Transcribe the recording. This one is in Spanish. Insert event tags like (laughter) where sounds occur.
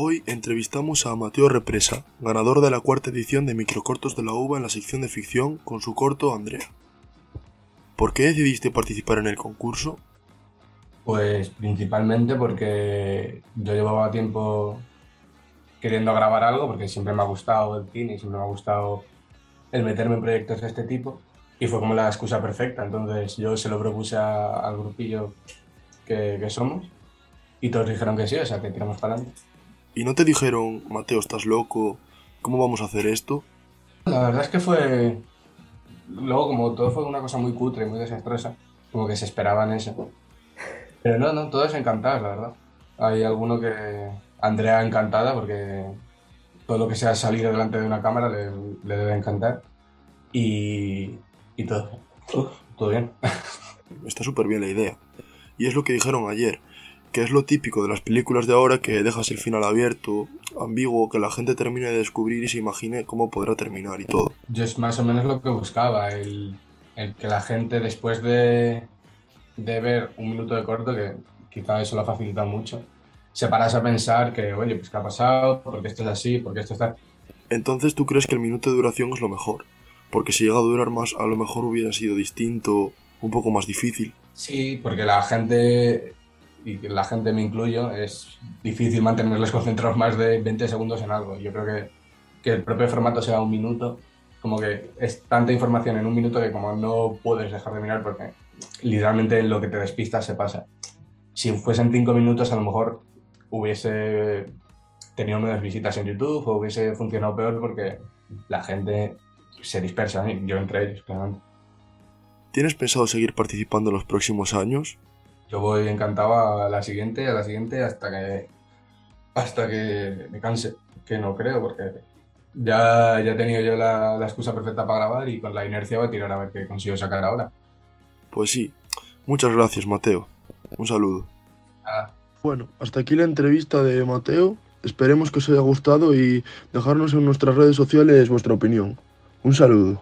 Hoy entrevistamos a Mateo Represa, ganador de la cuarta edición de Microcortos de la UBA en la sección de ficción con su corto Andrea. ¿Por qué decidiste participar en el concurso? Pues principalmente porque yo llevaba tiempo queriendo grabar algo, porque siempre me ha gustado el cine siempre me ha gustado el meterme en proyectos de este tipo. Y fue como la excusa perfecta. Entonces yo se lo propuse al grupillo que, que somos y todos dijeron que sí, o sea que tiramos para adelante. ¿Y no te dijeron, Mateo, estás loco? ¿Cómo vamos a hacer esto? La verdad es que fue. Luego, como todo fue una cosa muy cutre, muy desastrosa, como que se esperaban eso. Pero no, no, todos encantados, la verdad. Hay alguno que. Andrea encantada, porque todo lo que sea salir delante de una cámara le, le debe encantar. Y. y todo. todo bien. (laughs) Está súper bien la idea. Y es lo que dijeron ayer que es lo típico de las películas de ahora que dejas el final abierto, ambiguo, que la gente termine de descubrir y se imagine cómo podrá terminar y todo. Yo es más o menos lo que buscaba, el, el que la gente después de, de, ver un minuto de corto, que quizá eso lo facilita mucho, se parase a pensar que, oye, pues qué ha pasado, porque esto es así, porque esto está... Entonces tú crees que el minuto de duración es lo mejor, porque si llega a durar más a lo mejor hubiera sido distinto, un poco más difícil. Sí, porque la gente y la gente me incluyo, es difícil mantenerles (laughs) concentrados más de 20 segundos en algo. Yo creo que, que el propio formato sea un minuto, como que es tanta información en un minuto que como no puedes dejar de mirar porque literalmente lo que te despistas se pasa. Si fuesen 5 minutos a lo mejor hubiese tenido menos visitas en YouTube o hubiese funcionado peor porque la gente se dispersa, yo entre ellos, claramente. ¿Tienes pensado seguir participando en los próximos años? Yo voy encantado a la siguiente, a la siguiente, hasta que hasta que me canse, que no creo, porque ya, ya he tenido yo la, la excusa perfecta para grabar y con la inercia voy a tirar a ver qué consigo sacar ahora. Pues sí. Muchas gracias, Mateo. Un saludo. Ah. Bueno, hasta aquí la entrevista de Mateo. Esperemos que os haya gustado y dejarnos en nuestras redes sociales vuestra opinión. Un saludo.